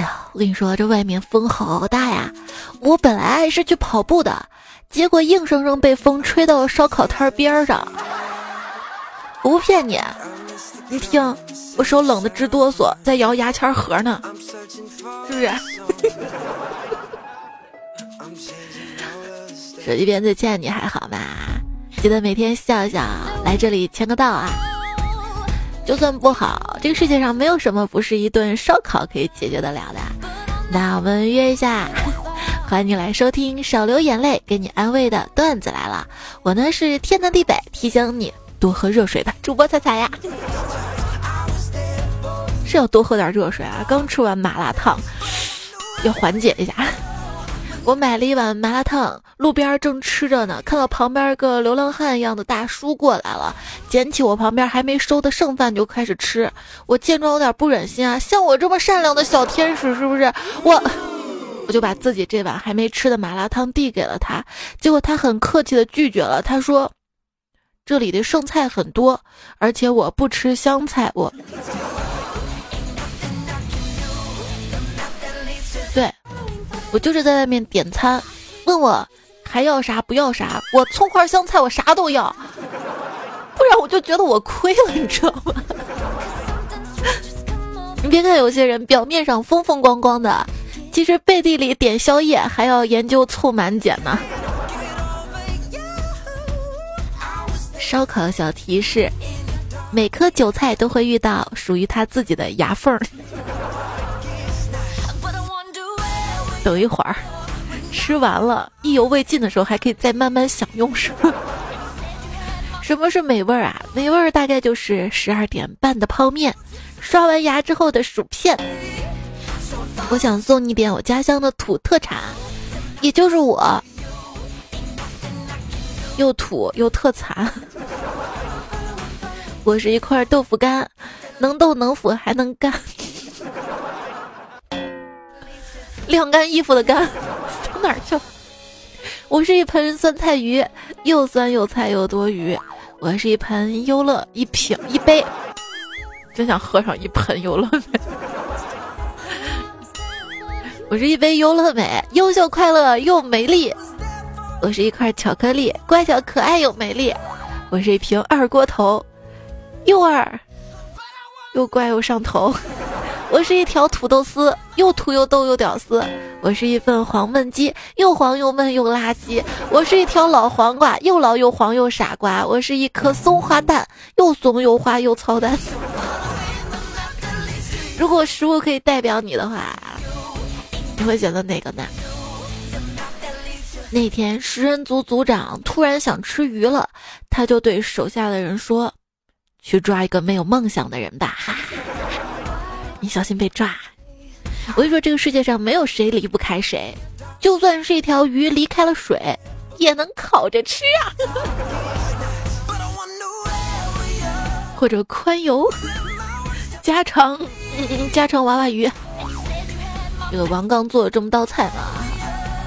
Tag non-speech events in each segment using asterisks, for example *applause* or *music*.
呀，我跟你说，这外面风好大呀！我本来是去跑步的，结果硬生生被风吹到烧烤摊边上。我不骗你，你听，我手冷的直哆嗦，在摇牙签盒呢，是不是？*laughs* 手机边最亲爱的你还好吗？记得每天笑笑，来这里签个到啊！就算不好，这个世界上没有什么不是一顿烧烤可以解决得了的。那我们约一下，欢迎你来收听少流眼泪给你安慰的段子来了。我呢是天南地北提醒你多喝热水的主播彩彩呀，是要多喝点热水啊！刚吃完麻辣烫，要缓解一下。我买了一碗麻辣烫，路边正吃着呢，看到旁边个流浪汉一样的大叔过来了，捡起我旁边还没收的剩饭就开始吃。我见状有点不忍心啊，像我这么善良的小天使是不是？我我就把自己这碗还没吃的麻辣烫递给了他，结果他很客气的拒绝了，他说：“这里的剩菜很多，而且我不吃香菜。”我。我就是在外面点餐，问我还要啥不要啥，我葱花香菜我啥都要，不然我就觉得我亏了，你知道吗？*laughs* 你别看有些人表面上风风光光的，其实背地里点宵夜还要研究凑满减呢。烧烤小提示：每颗韭菜都会遇到属于它自己的牙缝儿。等一会儿，吃完了，意犹未尽的时候，还可以再慢慢享用，是吗？*laughs* 什么是美味儿啊？美味儿大概就是十二点半的泡面，刷完牙之后的薯片。我想送你点我家乡的土特产，也就是我，又土又特产。*laughs* 我是一块豆腐干，能豆能腐还能干。晾干衣服的干，*laughs* 走哪儿去了？我是一盆酸菜鱼，又酸又菜又多余。我是一盆优乐，一瓶一杯，真想喝上一盆优乐美。我是一杯优乐美，优秀快乐又美丽。我是一块巧克力，乖巧可爱又美丽。我是一瓶二锅头，又二又乖又上头。我是一条土豆丝，又土又逗又屌丝。我是一份黄焖鸡，又黄又闷又垃圾。我是一条老黄瓜，又老又黄又傻瓜。我是一颗松花蛋，又松又花又操蛋。如果食物可以代表你的话，你会选择哪个呢？那天食人族族长突然想吃鱼了，他就对手下的人说：“去抓一个没有梦想的人吧。”哈哈。你小心被抓！我跟你说，这个世界上没有谁离不开谁，就算是一条鱼离开了水，也能烤着吃啊！或者宽油家常，家常娃娃鱼。这个王刚做了这么道菜嘛，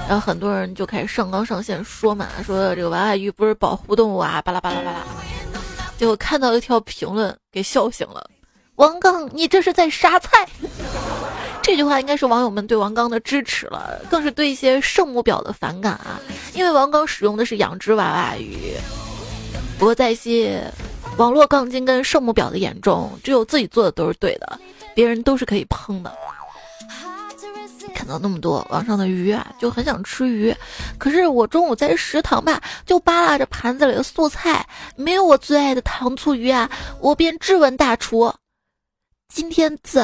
然后很多人就开始上纲上线说嘛，说这个娃娃鱼不是保护动物啊，巴拉巴拉巴拉。结果看到一条评论，给笑醒了。王刚，你这是在杀菜！这句话应该是网友们对王刚的支持了，更是对一些圣母婊的反感啊！因为王刚使用的是养殖娃娃鱼。不过在一些网络杠精跟圣母婊的眼中，只有自己做的都是对的，别人都是可以碰的。看到那么多网上的鱼啊，就很想吃鱼。可是我中午在食堂吧，就扒拉着盘子里的素菜，没有我最爱的糖醋鱼啊！我便质问大厨。今天怎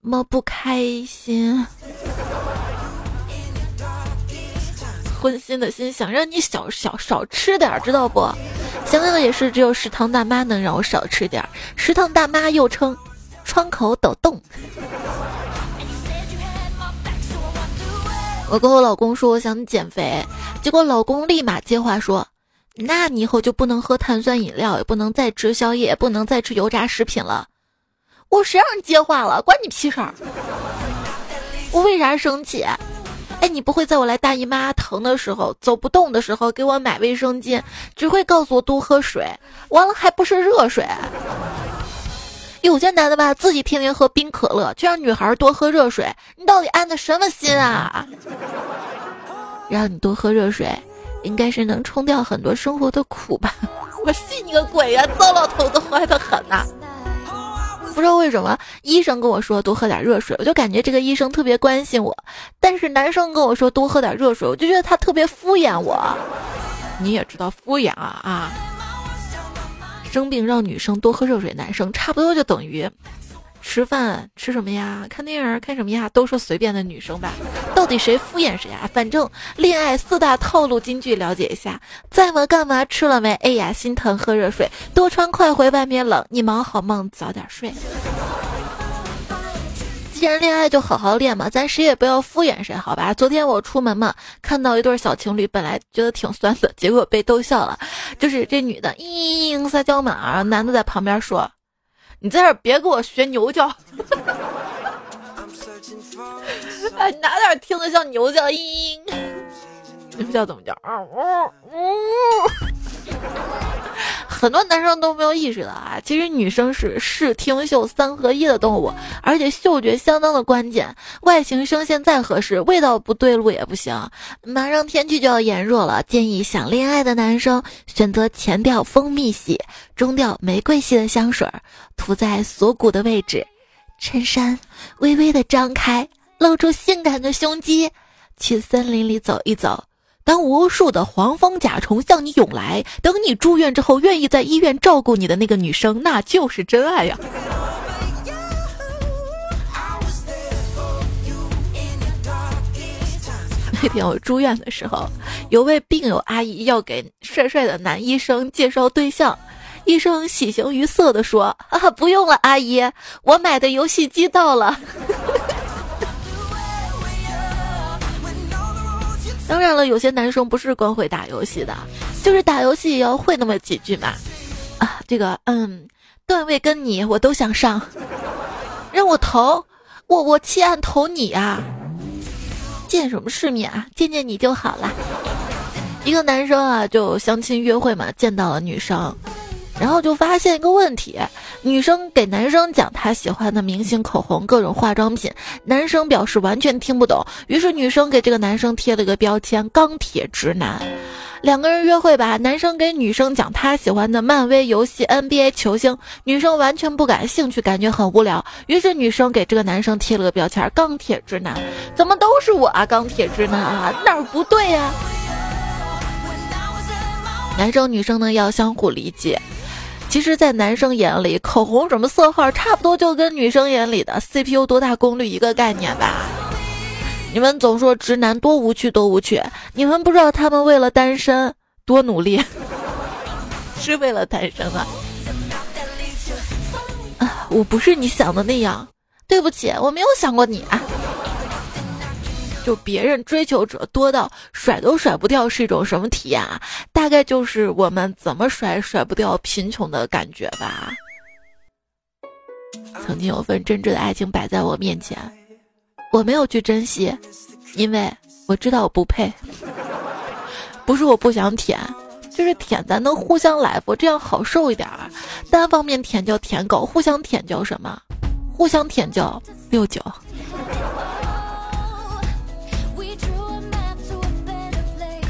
么不开心？荤腥的心想让你少少少吃点儿，知道不？想想也是，只有食堂大妈能让我少吃点儿。食堂大妈又称窗口抖动。我跟我老公说我想减肥，结果老公立马接话说：“那你以后就不能喝碳酸饮料，也不能再吃宵夜，不能再吃油炸食品了。”我谁让你接话了？关你屁事儿！我为啥生气？哎，你不会在我来大姨妈疼的时候、走不动的时候给我买卫生巾，只会告诉我多喝水，完了还不是热水？有些男的吧，自己天天喝冰可乐，却让女孩多喝热水，你到底安的什么心啊？让你多喝热水，应该是能冲掉很多生活的苦吧？*laughs* 我信你个鬼呀！糟老头子坏的很呐。不知道为什么，医生跟我说多喝点热水，我就感觉这个医生特别关心我；但是男生跟我说多喝点热水，我就觉得他特别敷衍我。你也知道敷衍啊啊！生病让女生多喝热水，男生差不多就等于吃饭吃什么呀？看电影看什么呀？都说随便的女生吧，到底谁敷衍谁啊？反正恋爱四大套路金句了解一下：在吗？干嘛？吃了没？哎呀，心疼，喝热水，多穿快回，外面冷。你忙好梦，早点睡。既然恋爱就好好恋嘛，咱谁也不要敷衍谁，好吧？昨天我出门嘛，看到一对小情侣，本来觉得挺酸的，结果被逗笑了。就是这女的嘤撒娇嘛，男的在旁边说：“你在这别给我学牛叫。*laughs* ”哎，哪点听得像牛叫？嘤，牛叫怎么叫？啊呜呜。很多男生都没有意识到啊，其实女生是视听嗅三合一的动物，而且嗅觉相当的关键。外形声线再合适，味道不对路也不行。马上天气就要炎热了，建议想恋爱的男生选择前调蜂蜜系、中调玫瑰系的香水，涂在锁骨的位置，衬衫微微的张开，露出性感的胸肌，去森林里走一走。当无数的黄蜂甲虫向你涌来，等你住院之后，愿意在医院照顾你的那个女生，那就是真爱呀！*laughs* 那天我住院的时候，有位病友阿姨要给帅帅的男医生介绍对象，医生喜形于色的说：“啊，不用了，阿姨，我买的游戏机到了。” *laughs* 当然了，有些男生不是光会打游戏的，就是打游戏也要会那么几句嘛。啊，这个，嗯，段位跟你我都想上，让我投，我我弃暗投你啊！见什么世面啊？见见你就好了。一个男生啊，就相亲约会嘛，见到了女生。然后就发现一个问题，女生给男生讲她喜欢的明星口红、各种化妆品，男生表示完全听不懂。于是女生给这个男生贴了个标签“钢铁直男”。两个人约会吧，男生给女生讲他喜欢的漫威游戏 NBA 球星，女生完全不感兴趣，感觉很无聊。于是女生给这个男生贴了个标签“钢铁直男”。怎么都是我啊，钢铁直男啊，哪儿不对呀？男生女生呢要相互理解。其实，在男生眼里，口红什么色号，差不多就跟女生眼里的 CPU 多大功率一个概念吧。你们总说直男多无趣，多无趣，你们不知道他们为了单身多努力，*laughs* 是为了单身啊！啊，我不是你想的那样，对不起，我没有想过你啊。就别人追求者多到甩都甩不掉是一种什么体验啊？大概就是我们怎么甩甩不掉贫穷的感觉吧。曾经有份真挚的爱情摆在我面前，我没有去珍惜，因为我知道我不配。不是我不想舔，就是舔咱能互相来不，这样好受一点儿。单方面舔叫舔狗，互相舔叫什么？互相舔叫六九。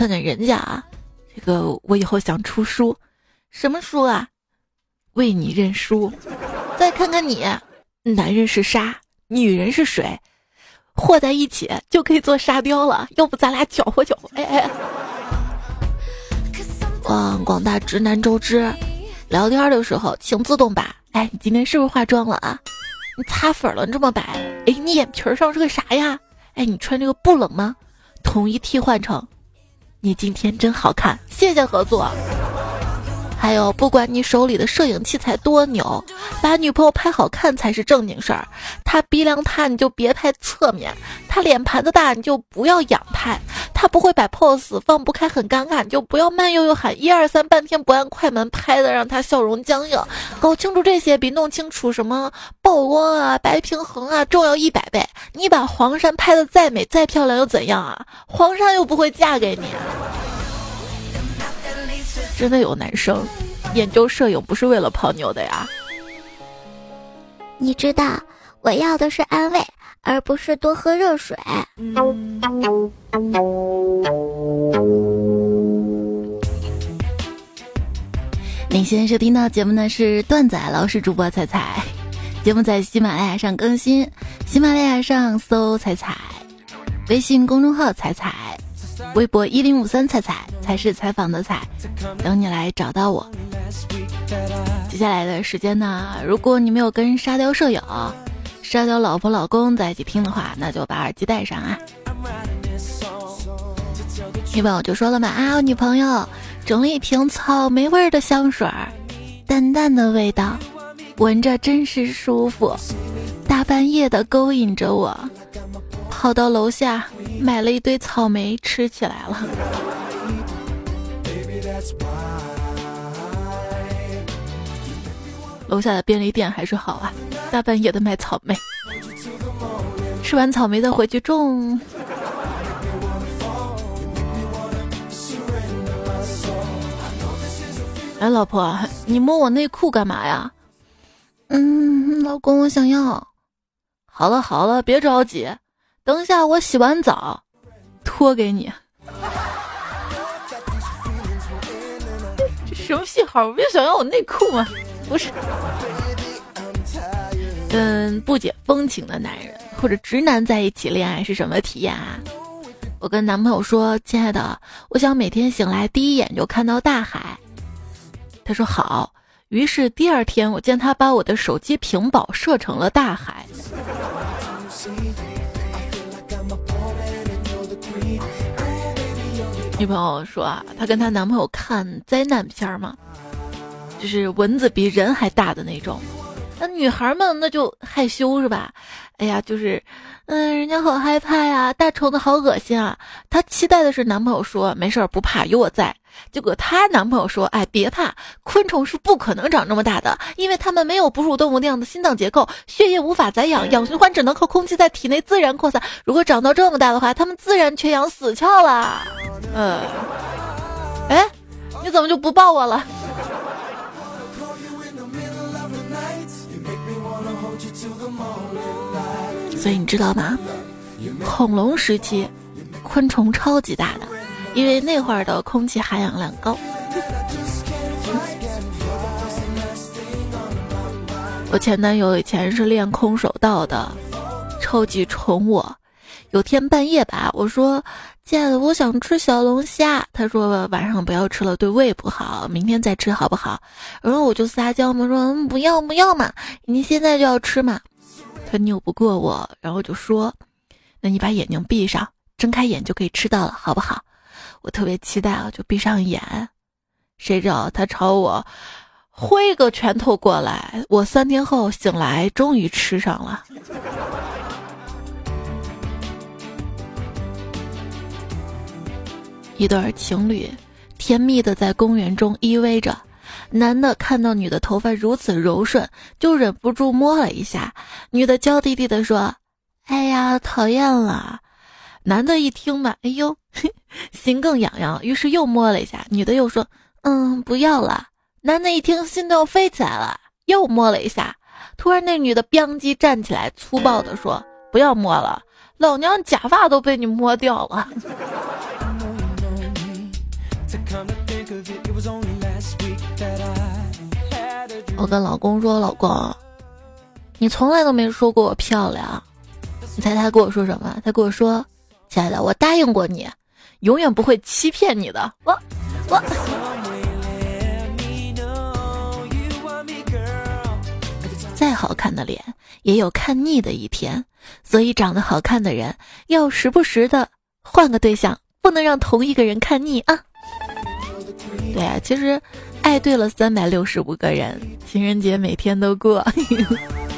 看看人家啊，这个我以后想出书，什么书啊？为你认输。再看看你，男人是沙，女人是水，和在一起就可以做沙雕了。要不咱俩搅和搅和？哎哎。望广大直男周知，聊天的时候请自动把。哎，你今天是不是化妆了啊？你擦粉了，你这么白。哎，你眼皮上是个啥呀？哎，你穿这个不冷吗？统一替换成。你今天真好看，谢谢合作。还有，不管你手里的摄影器材多牛，把女朋友拍好看才是正经事儿。她鼻梁塌你就别拍侧面，她脸盘子大你就不要仰拍，她不会摆 pose 放不开很尴尬你就不要慢悠悠喊一二三，半天不按快门拍的让她笑容僵硬。搞清楚这些比弄清楚什么曝光啊、白平衡啊重要一百倍。你把黄山拍的再美再漂亮又怎样啊？黄山又不会嫁给你。真的有男生研究摄影不是为了泡妞的呀？你知道，我要的是安慰，而不是多喝热水。你现在收听到节目呢是段仔老师主播彩彩，节目在喜马拉雅上更新，喜马拉雅上搜彩彩，微信公众号彩彩，微博一零五三彩彩才是采访的彩，等你来找到我。接下来的时间呢，如果你没有跟沙雕舍友、沙雕老婆老公在一起听的话，那就把耳机戴上啊。一般我就说了嘛啊，我女朋友。整了一瓶草莓味的香水，淡淡的味道，闻着真是舒服。大半夜的勾引着我，跑到楼下买了一堆草莓吃起来了。楼下的便利店还是好啊，大半夜的卖草莓，吃完草莓再回去种。哎，老婆，你摸我内裤干嘛呀？嗯，老公，我想要。好了好了，别着急，等一下我洗完澡，脱给你。这什么信号？不就想要我内裤吗？不是。跟不解风情的男人或者直男在一起恋爱是什么体验啊？我跟男朋友说：“亲爱的，我想每天醒来第一眼就看到大海。”他说好，于是第二天我见他把我的手机屏保设成了大海。女朋友说啊，她跟她男朋友看灾难片嘛，就是蚊子比人还大的那种。那女孩们那就害羞是吧？哎呀，就是，嗯，人家好害怕呀，大虫子好恶心啊。她期待的是男朋友说没事儿不怕，有我在。结果她男朋友说，哎，别怕，昆虫是不可能长这么大的，因为它们没有哺乳动物那样的心脏结构，血液无法载氧，氧循环只能靠空气在体内自然扩散。如果长到这么大的话，它们自然缺氧死翘了。嗯，哎，你怎么就不抱我了？所以你知道吗？恐龙时期，昆虫超级大的，因为那会儿的空气含氧量高。我前男友以前是练空手道的，超级宠我。有天半夜吧，我说：“亲爱的，我想吃小龙虾。”他说：“晚上不要吃了，对胃不好，明天再吃好不好？”然后我就撒娇嘛，说：“嗯不要不要嘛，你现在就要吃嘛。”他拗不过我，然后就说：“那你把眼睛闭上，睁开眼就可以吃到了，好不好？”我特别期待啊，就闭上眼。谁知道他朝我挥个拳头过来，我三天后醒来，终于吃上了。一对情侣甜蜜的在公园中依偎着。男的看到女的头发如此柔顺，就忍不住摸了一下。女的娇滴滴的说：“哎呀，讨厌了。”男的一听嘛，哎呦，*laughs* 心更痒痒，于是又摸了一下。女的又说：“嗯，不要了。”男的一听，心都要飞起来了，又摸了一下。突然，那女的“吧唧”站起来，粗暴的说：“不要摸了，老娘假发都被你摸掉了。”我跟老公说：“老公，你从来都没说过我漂亮。”你猜他跟我说什么？他跟我说：“亲爱的，我答应过你，永远不会欺骗你的。”我我。再好看的脸也有看腻的一天，所以长得好看的人要时不时的换个对象，不能让同一个人看腻啊。对啊，其实爱对了三百六十五个人，情人节每天都过。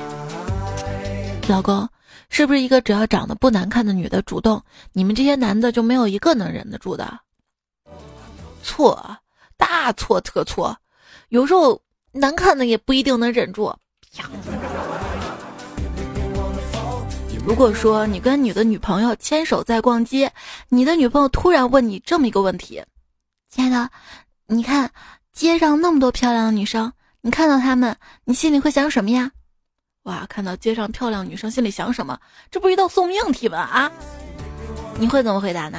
*laughs* 老公，是不是一个只要长得不难看的女的主动，你们这些男的就没有一个能忍得住的？错，大错特错。有时候难看的也不一定能忍住。如果说你跟你的女朋友牵手在逛街，你的女朋友突然问你这么一个问题，亲爱的。你看街上那么多漂亮的女生，你看到她们，你心里会想什么呀？哇，看到街上漂亮女生，心里想什么？这不是一道送命题吗？啊，你会怎么回答呢？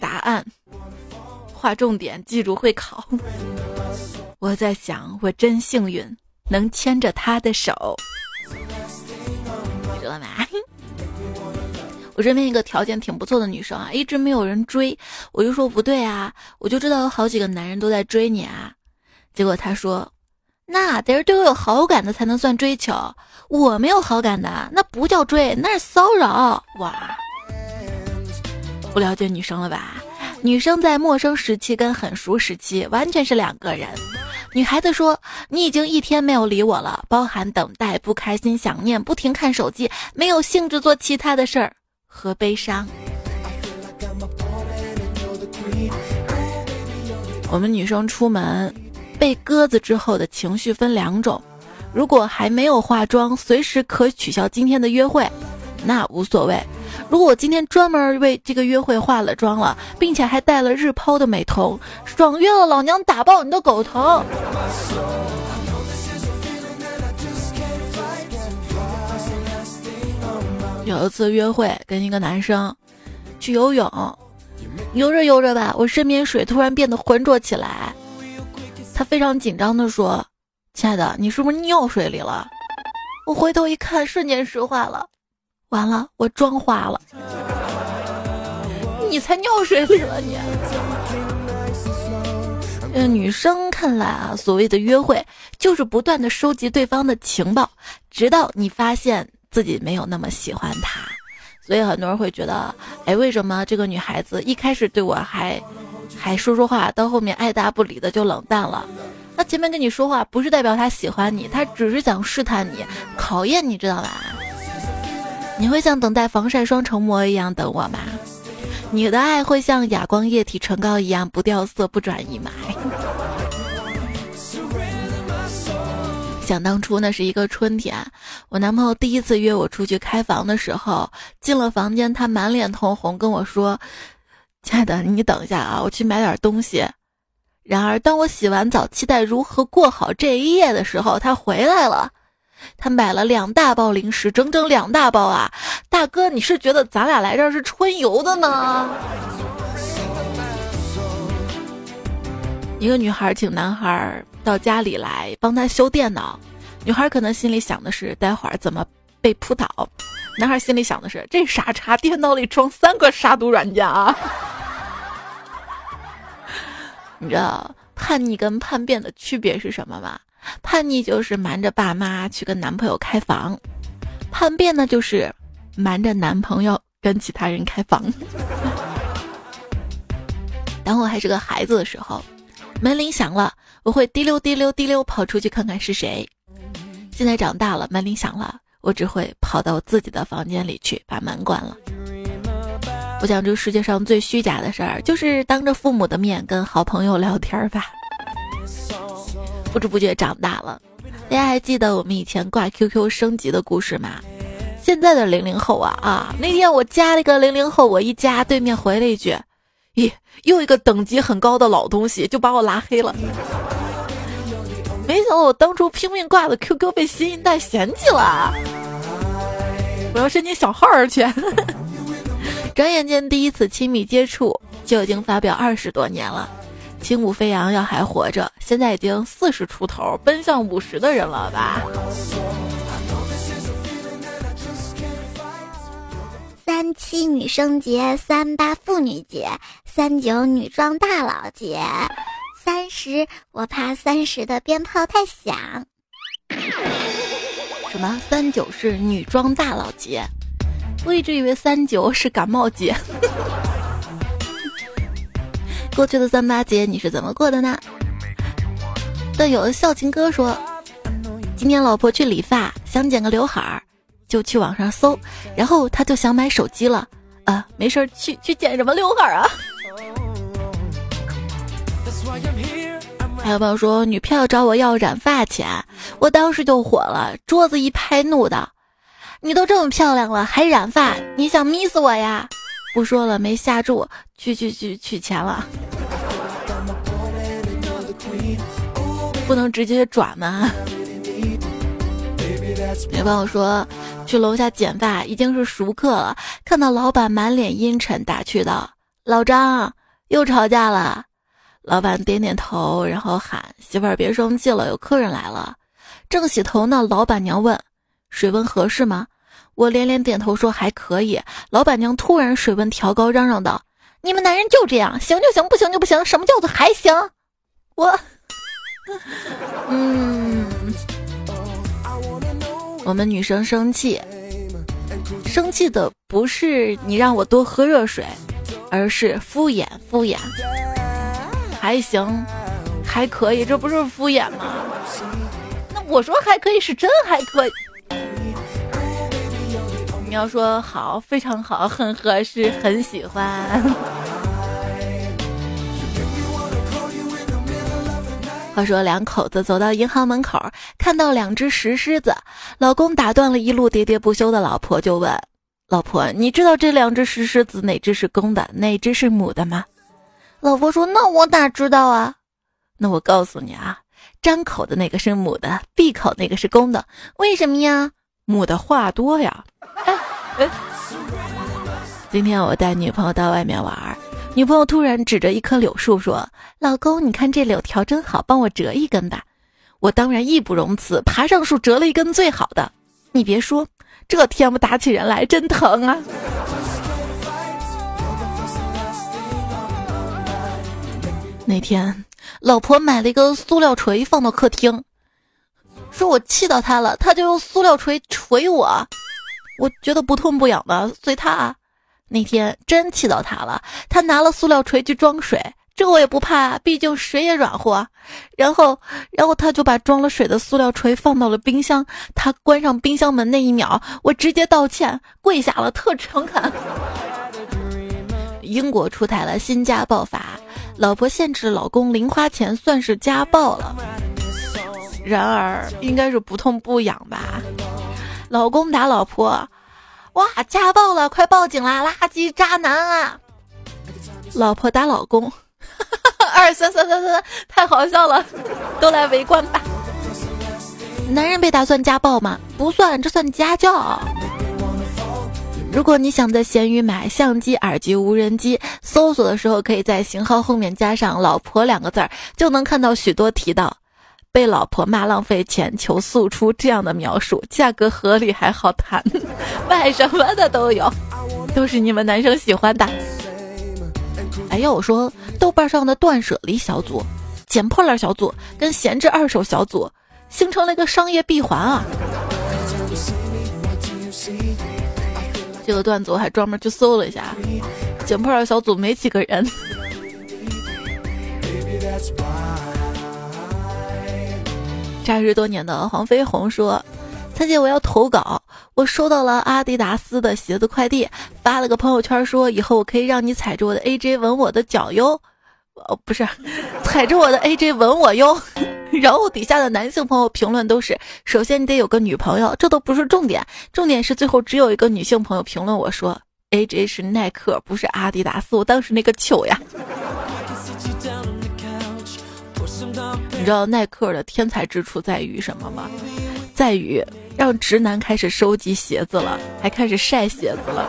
答案，划重点，记住会考。我在想，我真幸运，能牵着她的手，知道吗？我身边一个条件挺不错的女生啊，一直没有人追，我就说不对啊，我就知道有好几个男人都在追你啊。结果她说。那得是对我有好感的才能算追求，我没有好感的那不叫追，那是骚扰哇！不了解女生了吧？女生在陌生时期跟很熟时期完全是两个人。女孩子说：“你已经一天没有理我了，包含等待、不开心、想念、不停看手机、没有兴致做其他的事儿和悲伤。”我们女生出门。被鸽子之后的情绪分两种，如果还没有化妆，随时可取消今天的约会，那无所谓；如果我今天专门为这个约会化了妆了，并且还带了日抛的美瞳，爽约了老娘打爆你的狗头。有一次约会，跟一个男生去游泳，游着游着吧，我身边水突然变得浑浊起来。他非常紧张的说：“亲爱的，你是不是尿水里了？”我回头一看，瞬间石化了。完了，我妆花了。你才尿水里了你！呃，女生看来啊，所谓的约会就是不断的收集对方的情报，直到你发现自己没有那么喜欢他。所以很多人会觉得，哎，为什么这个女孩子一开始对我还？还说说话，到后面爱答不理的就冷淡了。他前面跟你说话，不是代表他喜欢你，他只是想试探你、考验你，知道吧？你会像等待防晒霜成膜一样等我吗？你的爱会像哑光液体唇膏一样不掉色、不转移吗？想当初那是一个春天，我男朋友第一次约我出去开房的时候，进了房间，他满脸通红跟我说。亲爱的，你等一下啊，我去买点东西。然而，当我洗完澡，期待如何过好这一夜的时候，他回来了。他买了两大包零食，整整两大包啊！大哥，你是觉得咱俩来这儿是春游的呢？一个女孩请男孩到家里来帮他修电脑，女孩可能心里想的是，待会儿怎么被扑倒？男孩心里想的是，这傻叉电脑里装三个杀毒软件啊！*laughs* 你知道叛逆跟叛变的区别是什么吗？叛逆就是瞒着爸妈去跟男朋友开房，叛变呢就是瞒着男朋友跟其他人开房。*laughs* 当我还是个孩子的时候，门铃响了，我会滴溜滴溜滴溜跑出去看看是谁。现在长大了，门铃响了，我只会跑到自己的房间里去把门关了。我想，这世界上最虚假的事儿，就是当着父母的面跟好朋友聊天吧。不知不觉长大了，大家还记得我们以前挂 QQ 升级的故事吗？现在的零零后啊啊！那天我加了一个零零后，我一加，对面回了一句：“咦，又一个等级很高的老东西，就把我拉黑了。”没想到我当初拼命挂的 QQ 被新一代嫌弃了，我要申请小号儿去。*laughs* 转眼间，第一次亲密接触就已经发表二十多年了。轻舞飞扬要还活着，现在已经四十出头，奔向五十的人了吧？三七女生节，三八妇女节，三九女装大佬节，三十我怕三十的鞭炮太响。什么？三九是女装大佬节？我一直以为三九是感冒节。*laughs* 过去的三八节你是怎么过的呢？但有的笑情哥说，今天老婆去理发，想剪个刘海儿，就去网上搜，然后他就想买手机了。啊，没事儿，去去剪什么刘海儿啊？*laughs* 还有朋友说，女票找我要染发钱，我当时就火了，桌子一拍，怒道。你都这么漂亮了，还染发？你想迷死我呀？不说了，没下注，去去去取钱了。不能直接转吗？有朋友说去楼下剪发已经是熟客了，看到老板满脸阴沉，打趣道：“老张又吵架了。”老板点点头，然后喊：“媳妇儿别生气了，有客人来了。”正洗头呢，老板娘问：“水温合适吗？”我连连点头说：“还可以。”老板娘突然水温调高，嚷嚷道：“你们男人就这样，行就行，不行就不行。什么叫做还行？”我，嗯，我们女生生气，生气的不是你让我多喝热水，而是敷衍敷衍。还行，还可以，这不是敷衍吗？那我说还可以是真还可以。你要说好，非常好，很合适，很喜欢。话说两口子走到银行门口，看到两只石狮子，老公打断了一路喋喋不休的老婆，就问：“老婆，你知道这两只石狮子哪只是公的，哪只是母的吗？”老婆说：“那我哪知道啊？那我告诉你啊，张口的那个是母的，闭口那个是公的。为什么呀？母的话多呀。哎哎，今天我带女朋友到外面玩，女朋友突然指着一棵柳树说：‘老公，你看这柳条真好，帮我折一根吧。’我当然义不容辞，爬上树折了一根最好的。你别说，这天不打起人来真疼啊。”那天，老婆买了一个塑料锤放到客厅，说我气到她了，她就用塑料锤锤我。我觉得不痛不痒的，随她。那天真气到他了，他拿了塑料锤去装水，这我也不怕，毕竟水也软和。然后，然后他就把装了水的塑料锤放到了冰箱。他关上冰箱门那一秒，我直接道歉，跪下了，特诚恳。英国出台了新家暴法。老婆限制老公零花钱算是家暴了，然而应该是不痛不痒吧？老公打老婆，哇，家暴了，快报警啦！垃圾渣男啊！老婆打老公，*laughs* 二三三三三，太好笑了，都来围观吧！男人被打算家暴吗？不算，这算家教。如果你想在闲鱼买相机、耳机、无人机，搜索的时候可以在型号后面加上“老婆”两个字儿，就能看到许多提到被老婆骂浪费钱、求速出这样的描述，价格合理还好谈，*laughs* 卖什么的都有，都是你们男生喜欢的。哎，要我说，豆瓣上的断舍离小组、捡破烂小组跟闲置二手小组，形成了一个商业闭环啊。这个段子我还专门去搜了一下，捡破烂小组没几个人。*laughs* 扎实多年的黄飞鸿说：“蔡姐，我要投稿，我收到了阿迪达斯的鞋子快递，发了个朋友圈说以后我可以让你踩着我的 AJ 吻我的脚哟，哦不是，踩着我的 AJ 吻我哟。”然后底下的男性朋友评论都是：首先你得有个女朋友，这都不是重点，重点是最后只有一个女性朋友评论我说：“AJ 是耐克，不是阿迪达斯。”我当时那个糗呀！你知道耐克的天才之处在于什么吗？在于让直男开始收集鞋子了，还开始晒鞋子了。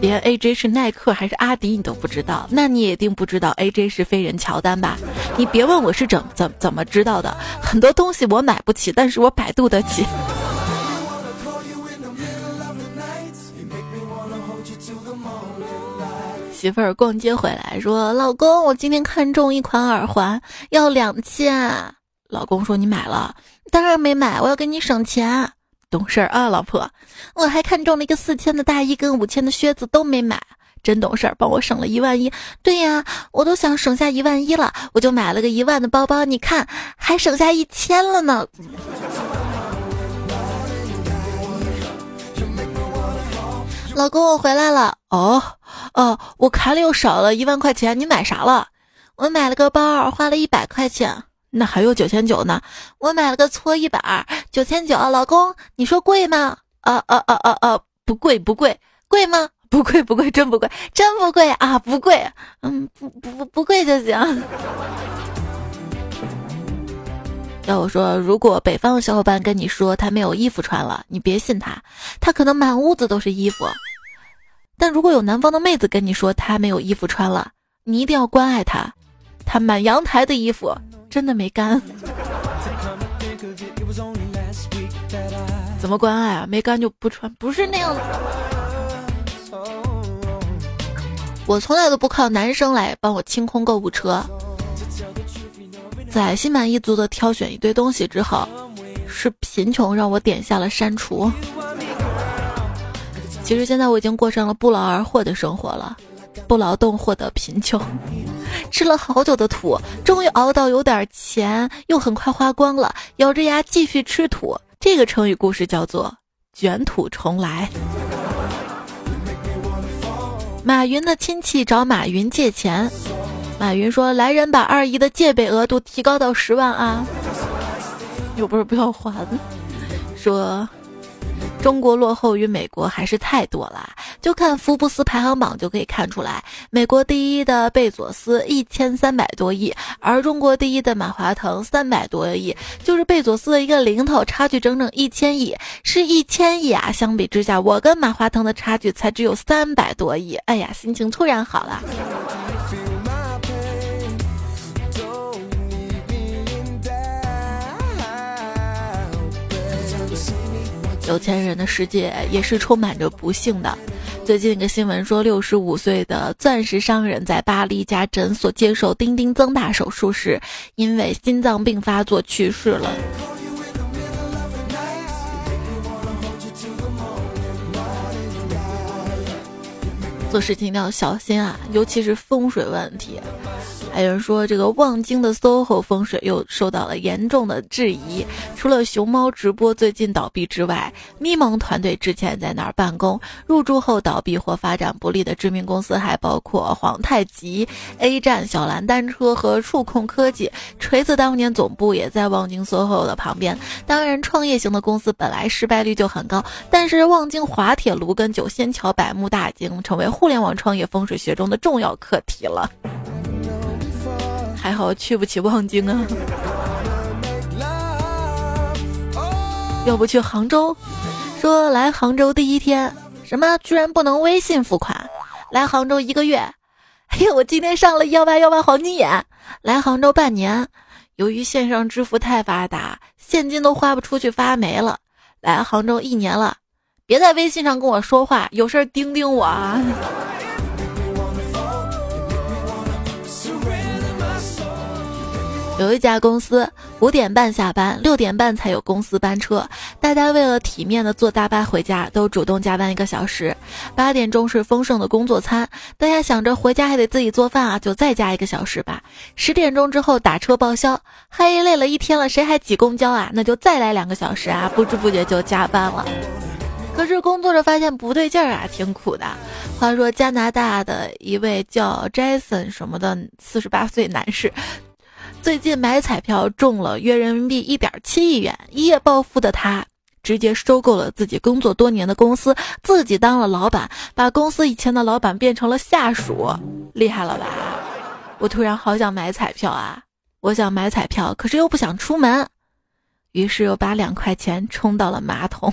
连 AJ 是耐克还是阿迪你都不知道，那你也一定不知道 AJ 是飞人乔丹吧？你别问我是怎怎怎么知道的，很多东西我买不起，但是我百度得起。媳妇儿逛街回来说：“老公，我今天看中一款耳环，要两千。”老公说：“你买了？”当然没买，我要给你省钱。懂事儿啊，老婆，我还看中了一个四千的大衣跟五千的靴子都没买，真懂事儿，帮我省了一万一。对呀，我都想省下一万一了，我就买了个一万的包包，你看还省下一千了呢。老公，我回来了。哦哦，我卡里又少了一万块钱，你买啥了？我买了个包，花了一百块钱。那还有九千九呢，我买了个搓衣板，九千九。老公，你说贵吗？啊啊啊啊啊！不贵不贵，贵吗？不贵不贵，真不贵，真不贵啊！不贵，嗯，不不不不贵就行。要我说，如果北方的小伙伴跟你说他没有衣服穿了，你别信他，他可能满屋子都是衣服。但如果有南方的妹子跟你说她没有衣服穿了，你一定要关爱她，她满阳台的衣服真的没干。怎么关爱啊？没干就不穿，不是那样的。我从来都不靠男生来帮我清空购物车。在心满意足的挑选一堆东西之后，是贫穷让我点下了删除。其实现在我已经过上了不劳而获的生活了，不劳动获得贫穷，*laughs* 吃了好久的土，终于熬到有点钱，又很快花光了，咬着牙继续吃土。这个成语故事叫做卷土重来。马云的亲戚找马云借钱。马云说：“来人，把二姨的借呗额度提高到十万啊！又不是不要还。”说：“中国落后于美国还是太多了，就看福布斯排行榜就可以看出来，美国第一的贝佐斯一千三百多亿，而中国第一的马化腾三百多亿，就是贝佐斯的一个零头，差距整整一千亿，是一千亿啊！相比之下，我跟马化腾的差距才只有三百多亿。哎呀，心情突然好了。”有钱人的世界也是充满着不幸的。最近一个新闻说，六十五岁的钻石商人在巴黎一家诊所接受丁丁增大手术时，因为心脏病发作去世了。做事情一定要小心啊，尤其是风水问题。还有人说，这个望京的 SOHO 风水又受到了严重的质疑。除了熊猫直播最近倒闭之外，咪蒙团队之前在那儿办公，入驻后倒闭或发展不利的知名公司还包括皇太极、A 站、小蓝单车和触控科技。锤子当年总部也在望京 SOHO 的旁边。当然，创业型的公司本来失败率就很高，但是望京滑铁卢跟九仙桥百慕大经成为互互联网创业风水学中的重要课题了。还好去不起望京啊，要不去杭州？说来杭州第一天，什么居然不能微信付款？来杭州一个月，哎呀，我今天上了幺八幺八黄金眼。来杭州半年，由于线上支付太发达，现金都花不出去，发霉了。来杭州一年了，别在微信上跟我说话，有事儿盯盯我啊。*laughs* 有一家公司五点半下班，六点半才有公司班车。大家为了体面的坐大巴回家，都主动加班一个小时。八点钟是丰盛的工作餐，大家想着回家还得自己做饭啊，就再加一个小时吧。十点钟之后打车报销，嘿，累了一天了，谁还挤公交啊？那就再来两个小时啊！不知不觉就加班了。可是工作着发现不对劲儿啊，挺苦的。话说加拿大的一位叫 Jason 什么的四十八岁男士。最近买彩票中了约人民币一点七亿元，一夜暴富的他直接收购了自己工作多年的公司，自己当了老板，把公司以前的老板变成了下属，厉害了吧？我突然好想买彩票啊！我想买彩票，可是又不想出门，于是又把两块钱充到了马桶。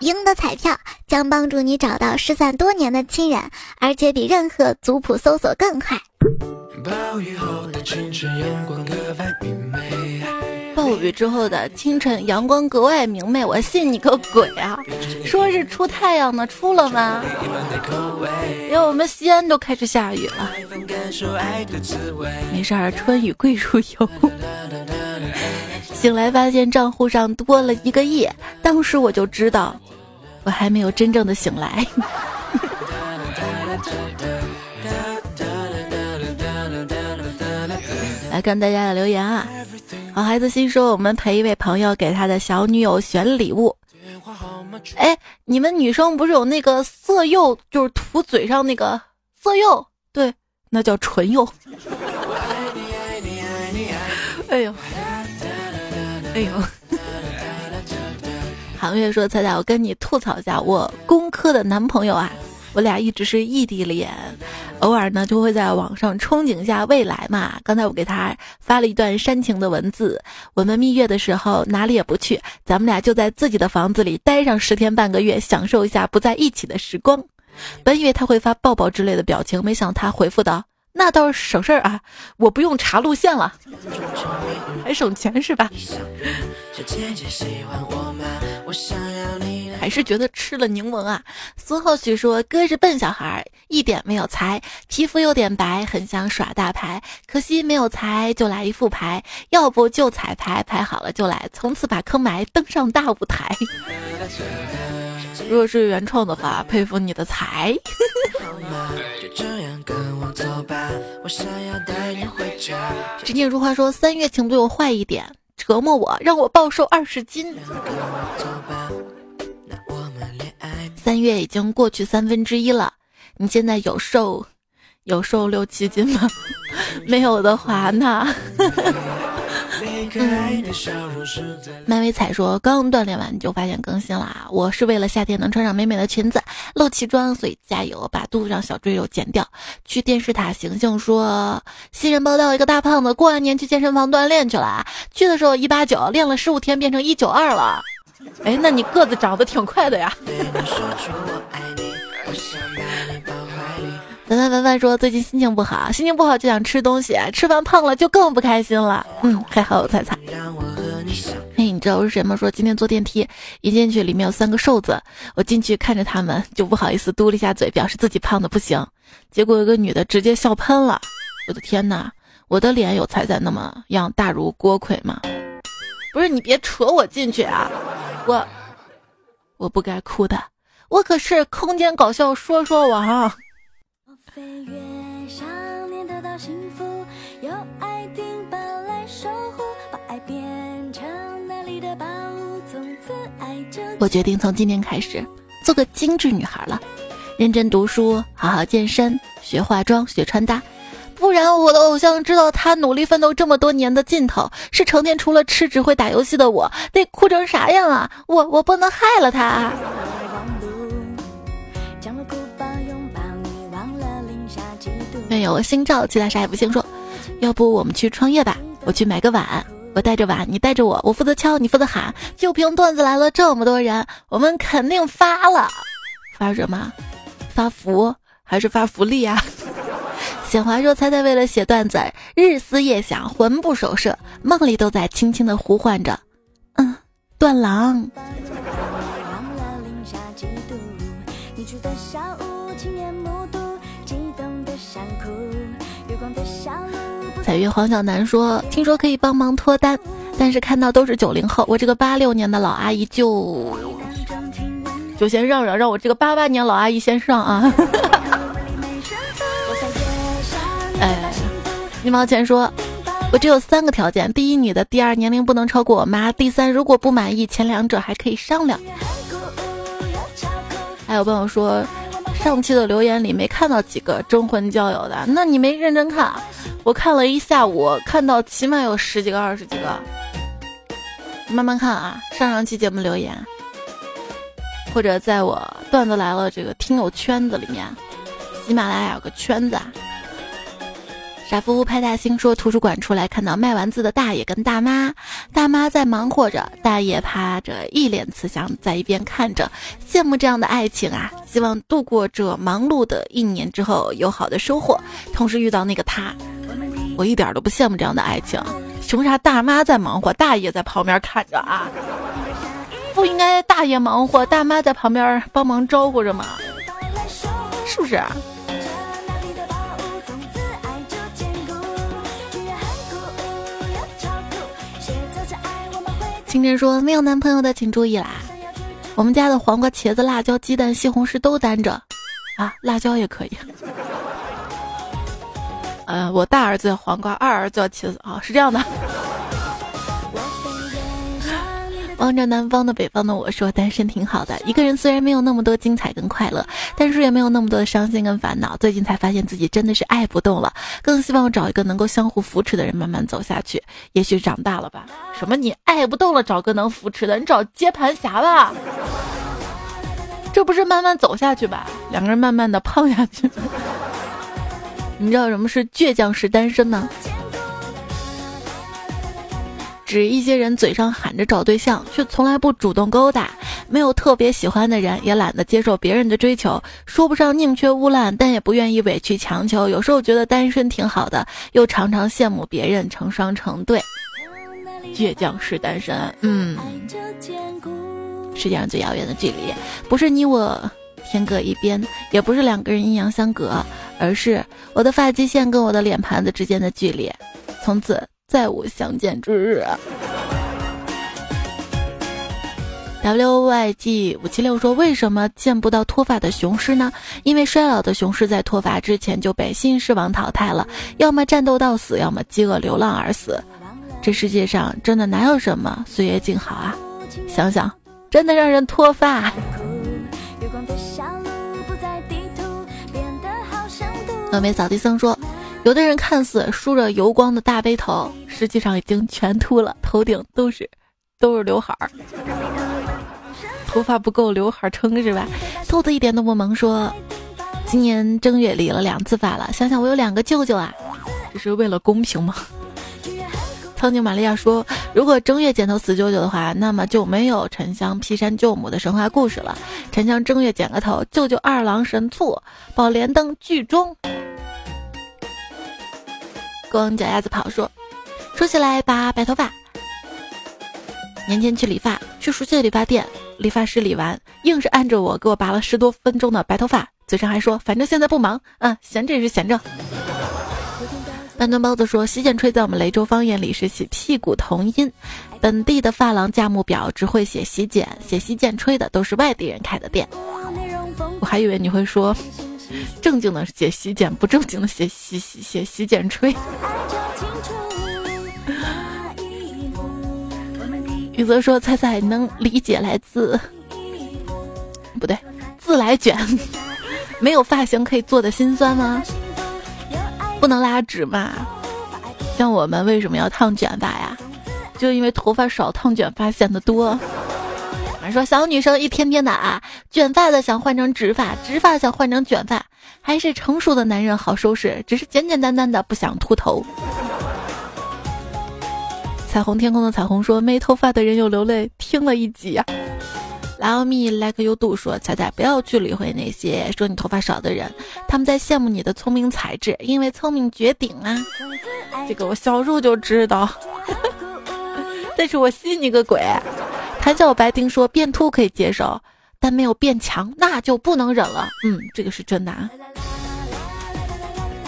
赢的彩票将帮助你找到失散多年的亲人，而且比任何族谱搜索更快。暴雨后的清晨，阳光格外明媚。暴雨之后的清晨，阳光格外明媚。我信你个鬼啊！说是出太阳呢，出了吗？因为我们西安都开始下雨了。没事儿，春雨贵如油。醒来发现账户上多了一个亿，当时我就知道。我还没有真正的醒来。*laughs* 来看大家的留言啊！好孩子心说，我们陪一位朋友给他的小女友选礼物。哎，你们女生不是有那个色诱，就是涂嘴上那个色诱？对，那叫唇釉。*laughs* 哎呦，哎呦。韩月说：“彩彩，我跟你吐槽一下，我工科的男朋友啊，我俩一直是异地恋，偶尔呢就会在网上憧憬一下未来嘛。刚才我给他发了一段煽情的文字：我们蜜月的时候哪里也不去，咱们俩就在自己的房子里待上十天半个月，享受一下不在一起的时光。本以为他会发抱抱之类的表情，没想他回复道：“那倒是省事儿啊，我不用查路线了，还省钱是吧？”还是觉得吃了柠檬啊。孙浩许说：“哥是笨小孩，一点没有才，皮肤有点白，很想耍大牌，可惜没有才，就来一副牌，要不就彩排，排好了就来，从此把坑埋，登上大舞台。”如果是原创的话，佩服你的才。执念如花说：“三月，请对我坏一点，折磨我，让我暴瘦二十斤。”三月已经过去三分之一了，你现在有瘦，有瘦六七斤吗？*laughs* 没有的话，那。漫威彩说：“刚锻炼完就发现更新了，我是为了夏天能穿上美美的裙子，露脐装，所以加油，把肚子上小赘肉减掉。”去电视塔行行说：“新人报道，一个大胖子过完年去健身房锻炼去了，去的时候一八九，练了十五天变成一九二了。哎，那你个子长得挺快的呀。”凡凡凡凡说最近心情不好，心情不好就想吃东西，吃完胖了就更不开心了。嗯，还好有菜菜。哎，你知道是谁吗？说今天坐电梯一进去里面有三个瘦子，我进去看着他们就不好意思嘟了一下嘴，表示自己胖的不行。结果有个女的直接笑喷了。我的天哪，我的脸有彩彩那么样大如锅盔吗？不是你别扯我进去啊！我我不该哭的，我可是空间搞笑说说王。飞跃想念得到幸福，有爱丁宝来守护，把爱变成那里的宝物，从此爱就。我决定从今天开始做个精致女孩了，认真读书，好好健身，学化妆，学穿搭，不然我的偶像知道他努力奋斗这么多年的尽头是成天除了吃只会打游戏的我，得哭成啥样啊！我我不能害了他。愿有心照，其他啥也不行。说，要不我们去创业吧？我去买个碗，我带着碗，你带着我，我负责敲，你负责喊。就凭段子来了这么多人，我们肯定发了。发什么？发福还是发福利啊？*laughs* 显华说：“猜猜为了写段子，日思夜想，魂不守舍，梦里都在轻轻的呼唤着。”嗯，段郎。月黄小楠说：“听说可以帮忙脱单，但是看到都是九零后，我这个八六年的老阿姨就就先让让，让我这个八八年老阿姨先上啊。”哎，一毛钱说：“我只有三个条件：第一，女的；第二，年龄不能超过我妈；第三，如果不满意前两者还可以商量。”还有朋友说。上期的留言里没看到几个征婚交友的，那你没认真看。我看了一下午，看到起码有十几个、二十几个。慢慢看啊，上上期节目留言，或者在我段子来了这个听友圈子里面，喜马拉雅有个圈子啊。傻乎乎拍大星说：“图书馆出来，看到卖丸子的大爷跟大妈，大妈在忙活着，大爷趴着，一脸慈祥，在一边看着，羡慕这样的爱情啊！希望度过这忙碌的一年之后有好的收获，同时遇到那个他。我一点都不羡慕这样的爱情，凭啥大妈在忙活，大爷在旁边看着啊？不应该大爷忙活，大妈在旁边帮忙招呼着吗？是不是？”清晨说：“没有男朋友的请注意啦，我们家的黄瓜、茄子、辣椒、鸡蛋、西红柿都单着，啊，辣椒也可以。嗯，我大儿子叫黄瓜，二儿子叫茄子啊，是这样的。”望着南方的北方的我说单身挺好的，一个人虽然没有那么多精彩跟快乐，但是也没有那么多的伤心跟烦恼。最近才发现自己真的是爱不动了，更希望找一个能够相互扶持的人慢慢走下去。也许长大了吧？什么你爱不动了，找个能扶持的？你找接盘侠吧。这不是慢慢走下去吧？两个人慢慢的胖下去。*laughs* 你知道什么是倔强式单身吗？指一些人嘴上喊着找对象，却从来不主动勾搭，没有特别喜欢的人，也懒得接受别人的追求，说不上宁缺毋滥，但也不愿意委曲强求。有时候觉得单身挺好的，又常常羡慕别人成双成对。倔强是单身，嗯，世界上最遥远的距离，不是你我天各一边，也不是两个人阴阳相隔，而是我的发际线跟我的脸盘子之间的距离，从此。再无相见之日。W Y G 五七六说：“为什么见不到脱发的雄狮呢？因为衰老的雄狮在脱发之前就被新狮王淘汰了，要么战斗到死，要么饥饿流浪而死。这世界上真的哪有什么岁月静好啊？想想，真的让人脱发。”峨眉扫地僧说。有的人看似梳着油光的大背头，实际上已经全秃了，头顶都是都是刘海儿，头发不够刘海撑是吧？兔子一点都不萌，说今年正月理了两次发了，想想我有两个舅舅啊，这是为了公平吗？苍井玛利亚说，如果正月剪头死舅舅的话，那么就没有沉香劈山救母的神话故事了。沉香正月剪个头，舅舅二郎神醋，宝莲灯剧中。光脚丫子跑说：“说起来拔白头发。年前去理发，去熟悉的理发店，理发师理完，硬是按着我给我拔了十多分钟的白头发，嘴上还说反正现在不忙，嗯，闲着也是闲着。”半吨包子说：“洗剪吹在我们雷州方言里是洗屁股同音，本地的发廊价目表只会写洗剪，写洗剪吹的都是外地人开的店。我还以为你会说。”正经的写洗剪，不正经的写洗洗写洗剪吹。雨泽说：“猜猜能理解来自不对，自来卷没有发型可以做的心酸吗？不能拉直吗？像我们为什么要烫卷发呀？就因为头发少，烫卷发显得多。”说小女生一天天的啊，卷发的想换成直发，直发想换成卷发，还是成熟的男人好收拾，只是简简单单的不想秃头。彩虹天空的彩虹说没头发的人又流泪，听了一集啊。Love me like you do 说彩彩不要去理会那些说你头发少的人，他们在羡慕你的聪明才智，因为聪明绝顶啊。这个我小时候就知道，*laughs* 但是我信你个鬼。白叫我白丁说变秃可以接受，但没有变强那就不能忍了。嗯，这个是真的。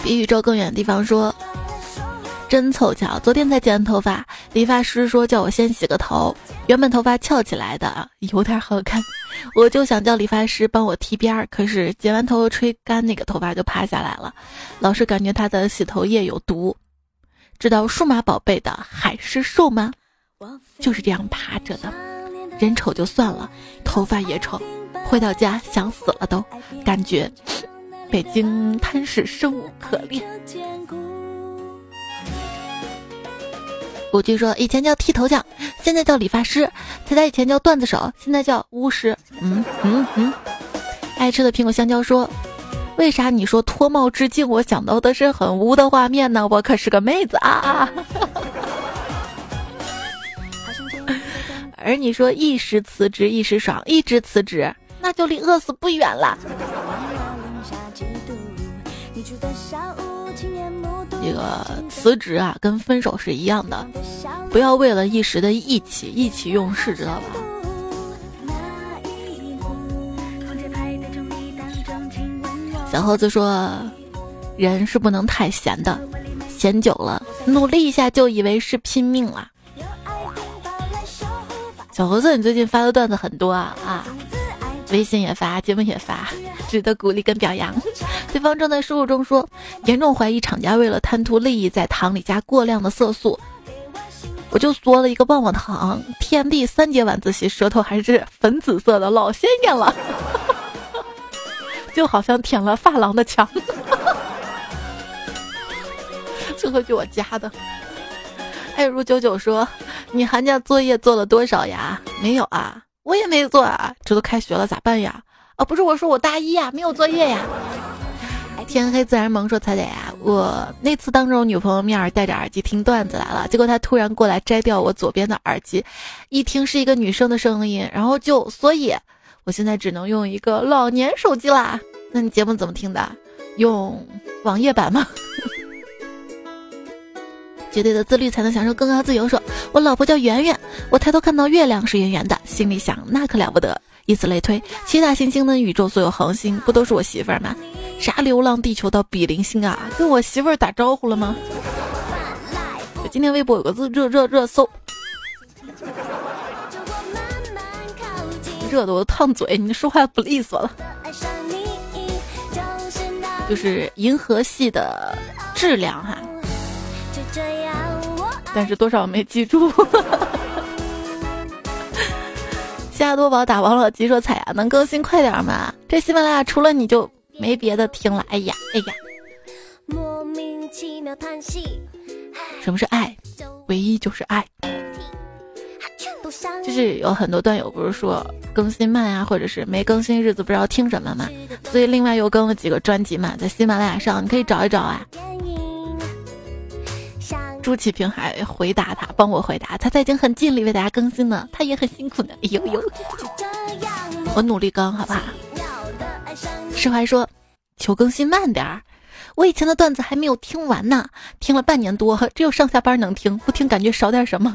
比宇宙更远的地方说，真凑巧，昨天才剪完头发，理发师说叫我先洗个头，原本头发翘起来的，有点好看，我就想叫理发师帮我剃边儿，可是剪完头吹干那个头发就趴下来了，老是感觉他的洗头液有毒。知道数码宝贝的海狮兽吗？就是这样趴着的。人丑就算了，头发也丑，回到家想死了都，感觉北京滩是生无可恋。古巨说以前叫剃头匠，现在叫理发师；才在以前叫段子手，现在叫巫师。嗯嗯嗯。爱吃的苹果香蕉说，为啥你说脱帽致敬，我想到的是很污的画面呢？我可是个妹子啊。*laughs* 而你说一时辞职一时爽，一直辞职那就离饿死不远了。这个辞职啊，跟分手是一样的，不要为了一时的义气意气用事，知道吧？小猴子说，人是不能太闲的，闲久了，努力一下就以为是拼命了。小猴子，你最近发的段子很多啊啊！微信也发，节目也发，值得鼓励跟表扬。对方正在输入中说，严重怀疑厂家为了贪图利益，在糖里加过量的色素。我就嗦了一个棒棒糖天地三节晚自习，舌头还是粉紫色的，老鲜艳了，*laughs* 就好像舔了发廊的墙。*laughs* 最后就我加的。爱如九九说：“你寒假作业做了多少呀？没有啊，我也没做啊。这都开学了咋办呀？啊，不是我说我大一呀，没有作业呀。”天黑自然萌说：“彩彩呀，我那次当着我女朋友面戴着耳机听段子来了，结果她突然过来摘掉我左边的耳机，一听是一个女生的声音，然后就，所以我现在只能用一个老年手机啦。那你节目怎么听的？用网页版吗？”绝对的自律才能享受更高自由。说，我老婆叫圆圆，我抬头看到月亮是圆圆的，心里想那可了不得。以此类推，七大行星的宇宙所有恒星不都是我媳妇儿吗？啥流浪地球到比邻星啊？跟我媳妇儿打招呼了吗？今天微博有个字热热热搜，热的我都烫嘴，你说话不利索了。就是银河系的质量哈。但是多少没记住。*laughs* 加多宝打王老吉说：“彩呀，能更新快点吗？这喜马拉雅除了你就没别的听了。”哎呀，哎呀。莫名其妙叹息什么是爱？唯一就是爱。就是有很多段友不是说更新慢啊，或者是没更新日子不知道听什么嘛，所以另外又更了几个专辑嘛，在喜马拉雅上你可以找一找啊。朱启平还回答他，帮我回答，他他已经很尽力为大家更新了，他也很辛苦呢。哎呦呦，我努力更，好不好？释怀说，求更新慢点儿，我以前的段子还没有听完呢，听了半年多，只有上下班能听，不听感觉少点什么。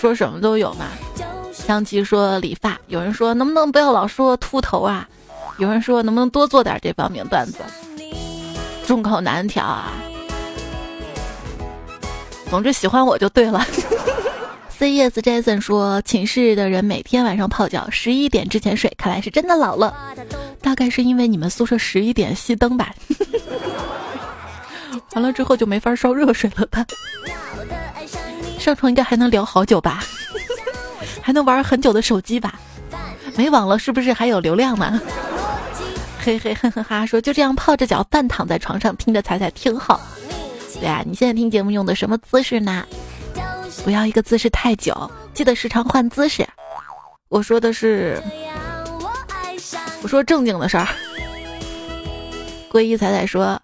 说什么都有嘛。香琪说理发，有人说能不能不要老说秃头啊？有人说能不能多做点这方面段子？众口难调啊。总之喜欢我就对了。*laughs* C yes Jason 说寝室的人每天晚上泡脚，十一点之前睡，看来是真的老了。大概是因为你们宿舍十一点熄灯吧。*laughs* 完了之后就没法烧热水了吧？上床应该还能聊好久吧？*laughs* 还能玩很久的手机吧？没网了是不是还有流量呢？*laughs* 嘿嘿哼哼哈，说就这样泡着脚，半躺在床上听着彩彩挺好。对啊，你现在听节目用的什么姿势呢？不要一个姿势太久，记得时常换姿势。我说的是，我说正经的事儿。*laughs* 皈依彩彩说。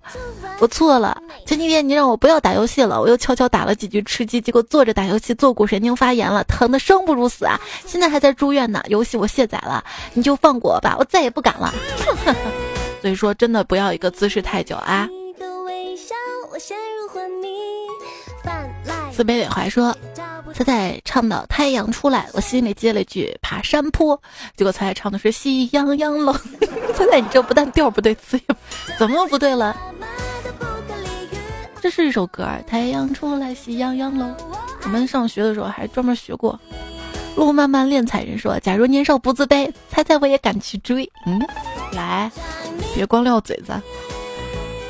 我错了，前几天你让我不要打游戏了，我又悄悄打了几局吃鸡，结果坐着打游戏坐骨神经发炎了，疼得生不如死啊！现在还在住院呢。游戏我卸载了，你就放过我吧，我再也不敢了。*laughs* 所以说，真的不要一个姿势太久啊。慈悲伟怀说。彩彩唱到太阳出来，我心里接了一句爬山坡，结果彩彩唱的是喜羊羊喽。彩彩，*laughs* 你这不但调不对，词也怎么不对了？这是一首歌，太阳出来，喜洋洋喽。我们上学的时候还专门学过。路漫漫练彩人说：“假如年少不自卑，猜猜我也敢去追。”嗯，来，别光撂嘴子。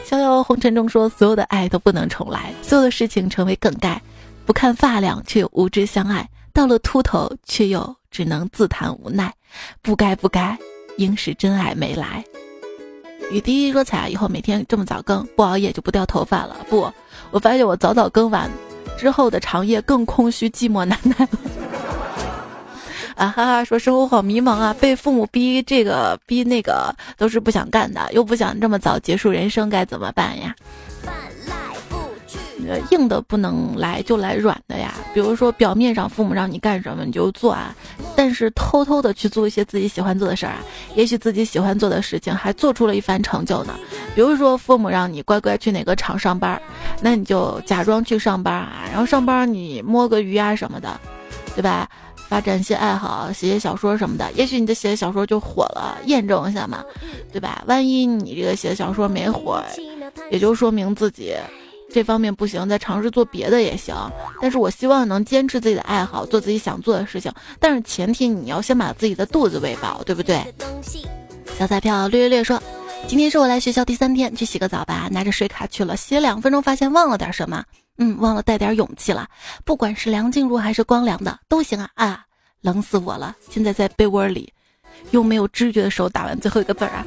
逍遥红尘中说：“所有的爱都不能重来，所有的事情成为梗概。不看发量，却又无知相爱；到了秃头，却又只能自叹无奈。不该不该，应是真爱没来。”雨滴说：“彩以后每天这么早更，不熬夜就不掉头发了。不，我发现我早早更完之后的长夜更空虚、寂寞难耐了。*laughs* 啊哈哈，说生活好迷茫啊，被父母逼这个逼那个，都是不想干的，又不想这么早结束人生，该怎么办呀？”硬的不能来，就来软的呀。比如说，表面上父母让你干什么你就做啊，但是偷偷的去做一些自己喜欢做的事儿啊，也许自己喜欢做的事情还做出了一番成就呢。比如说，父母让你乖乖去哪个厂上班，那你就假装去上班啊，然后上班你摸个鱼啊什么的，对吧？发展一些爱好，写写小说什么的，也许你的写小说就火了，验证一下嘛，对吧？万一你这个写小说没火，也就说明自己。这方面不行，再尝试做别的也行。但是我希望能坚持自己的爱好，做自己想做的事情。但是前提你要先把自己的肚子喂饱，对不对？小彩票略略略说，今天是我来学校第三天，去洗个澡吧。拿着水卡去了，洗了两分钟，发现忘了点什么。嗯，忘了带点勇气了。不管是梁静茹还是光良的都行啊啊！冷死我了！现在在被窝里，用没有知觉的手打完最后一个字儿啊，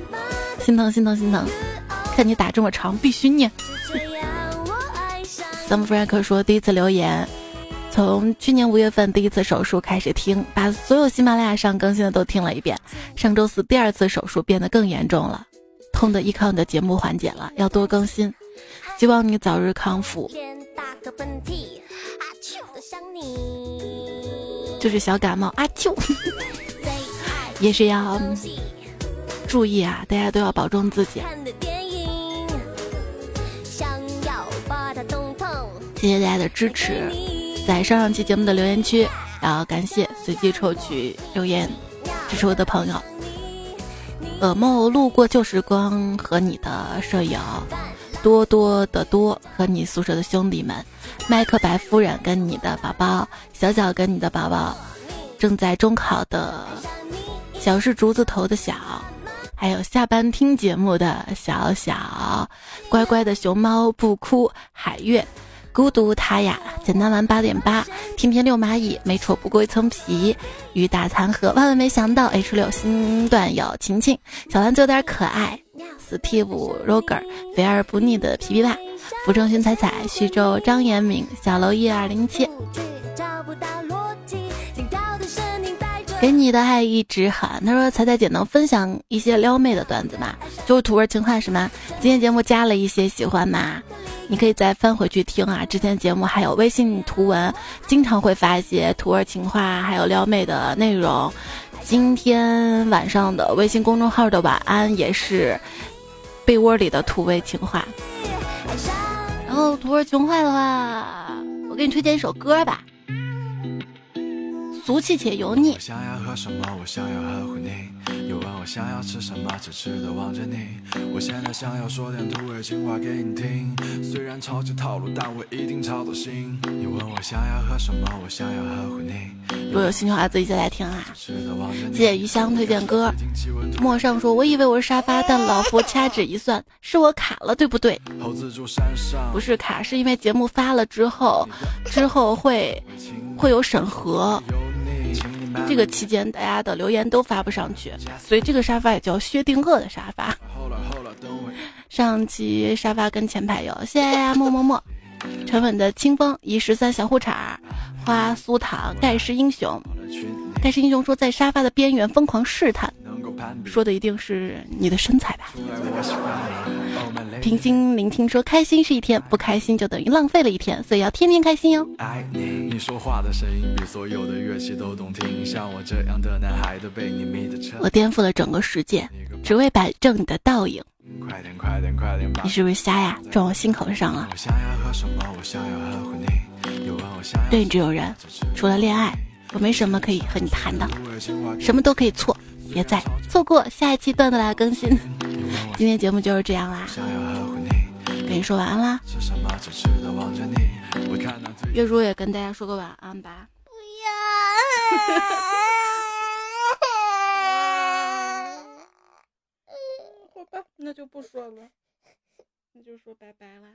心疼心疼心疼！看你打这么长，必须念。*laughs* 咱们 Frank 说第一次留言，从去年五月份第一次手术开始听，把所有喜马拉雅上更新的都听了一遍。上周四第二次手术变得更严重了，痛的依靠你的节目缓解了，要多更新。希望你早日康复。就是小感冒，阿秋，*laughs* 也是要注意啊！大家都要保重自己。谢谢大家的支持，在上上期节目的留言区，然后感谢随机抽取留言支持我的朋友：噩梦路过旧时光和你的舍友多多的多和你宿舍的兄弟们。麦克白夫人跟你的宝宝小小跟你的宝宝，正在中考的小是竹子头的小，还有下班听节目的小小，乖乖的熊猫不哭，海月，孤独他呀，简单玩八点八，天天遛蚂蚁，没丑不过一层皮，雨打残荷，万万没想到 H 六新段友晴晴，小丸子有点可爱，Steve Roger，肥而不腻的皮皮爸。福正勋彩彩，徐州张延明，小楼一二零七，给你的爱一直喊。他说：“彩彩姐能分享一些撩妹的段子吗？就是土味情话是吗？今天节目加了一些，喜欢吗？你可以再翻回去听啊。之前节目还有微信图文，经常会发一些土味情话，还有撩妹的内容。今天晚上的微信公众号的晚安也是被窝里的土味情话。”然后土味情话的话，我给你推荐一首歌吧，俗气且油腻。又问我想要吃什么，痴痴的望着你。我现在想要说点土味情话给你听，虽然超级套路，但我一定超走心。又问我想要喝什么，我想要呵护你。如果有兴趣的话，自己就来听啊。谢谢余香推荐歌。陌上说，我以为我是沙发，但老夫掐指一算，是我卡了，对不对？不是卡，是因为节目发了之后，之后会会有审核。这个期间，大家的留言都发不上去，所以这个沙发也叫薛定谔的沙发。*laughs* 上期沙发跟前排有，谢谢么么么，*laughs* 沉稳的清风，一十三小裤衩，花酥糖，盖世英雄。盖世英雄说，在沙发的边缘疯狂试探，说的一定是你的身材吧。平心聆听说，开心是一天，不开心就等于浪费了一天，所以要天天开心哟。我颠覆了整个世界，只为摆正你的倒影。你是不是瞎呀？撞我心口上了。对你这种人，除了恋爱，我没什么可以和你谈的，什么都可以错，别再错过下一期段子来更新。今天节目就是这样啦。跟你说晚安啦，月如也跟大家说个晚安吧。不要，*laughs* 好吧，那就不说了，那就说拜拜啦。